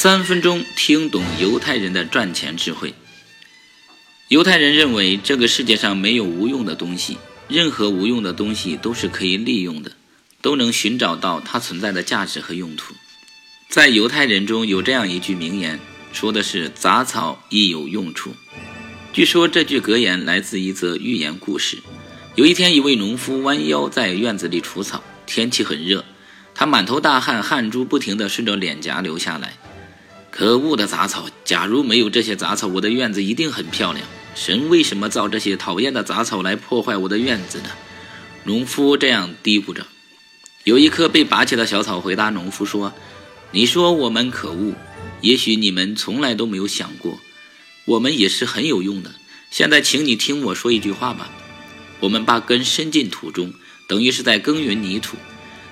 三分钟听懂犹太人的赚钱智慧。犹太人认为这个世界上没有无用的东西，任何无用的东西都是可以利用的，都能寻找到它存在的价值和用途。在犹太人中有这样一句名言，说的是“杂草亦有用处”。据说这句格言来自一则寓言故事。有一天，一位农夫弯腰在院子里除草，天气很热，他满头大汗，汗珠不停地顺着脸颊流下来。可恶的杂草！假如没有这些杂草，我的院子一定很漂亮。神为什么造这些讨厌的杂草来破坏我的院子呢？农夫这样嘀咕着。有一棵被拔起的小草回答农夫说：“你说我们可恶，也许你们从来都没有想过，我们也是很有用的。现在，请你听我说一句话吧。我们把根伸进土中，等于是在耕耘泥土。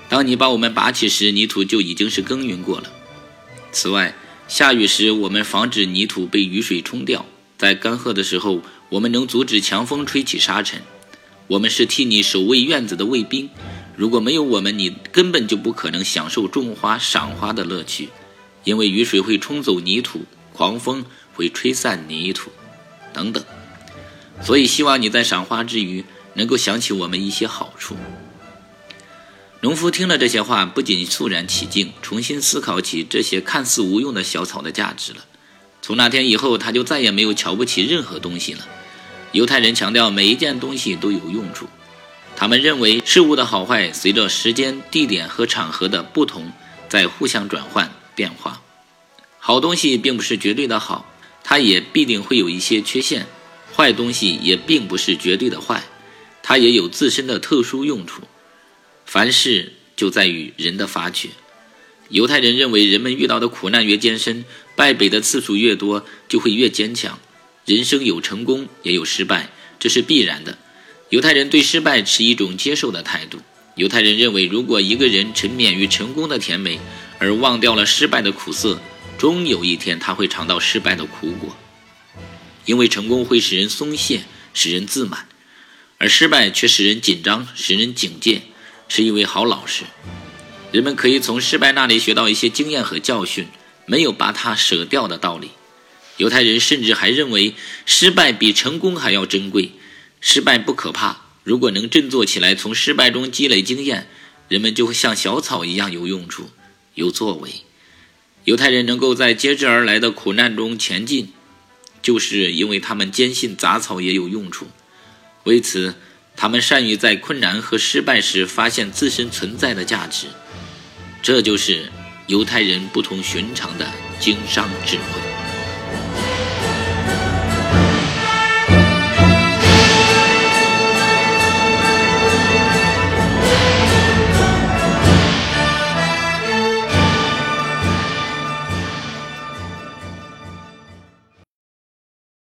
当你把我们拔起时，泥土就已经是耕耘过了。此外，下雨时，我们防止泥土被雨水冲掉；在干涸的时候，我们能阻止强风吹起沙尘。我们是替你守卫院子的卫兵。如果没有我们，你根本就不可能享受种花、赏花的乐趣，因为雨水会冲走泥土，狂风会吹散泥土，等等。所以，希望你在赏花之余，能够想起我们一些好处。农夫听了这些话，不仅肃然起敬，重新思考起这些看似无用的小草的价值了。从那天以后，他就再也没有瞧不起任何东西了。犹太人强调每一件东西都有用处，他们认为事物的好坏随着时间、地点和场合的不同在互相转换变化。好东西并不是绝对的好，它也必定会有一些缺陷；坏东西也并不是绝对的坏，它也有自身的特殊用处。凡事就在于人的发掘。犹太人认为，人们遇到的苦难越艰深，败北的次数越多，就会越坚强。人生有成功，也有失败，这是必然的。犹太人对失败持一种接受的态度。犹太人认为，如果一个人沉湎于成功的甜美，而忘掉了失败的苦涩，终有一天他会尝到失败的苦果。因为成功会使人松懈，使人自满，而失败却使人紧张，使人警戒。是一位好老师，人们可以从失败那里学到一些经验和教训，没有把它舍掉的道理。犹太人甚至还认为失败比成功还要珍贵。失败不可怕，如果能振作起来，从失败中积累经验，人们就会像小草一样有用处、有作为。犹太人能够在接之而来的苦难中前进，就是因为他们坚信杂草也有用处。为此。他们善于在困难和失败时发现自身存在的价值，这就是犹太人不同寻常的经商智慧。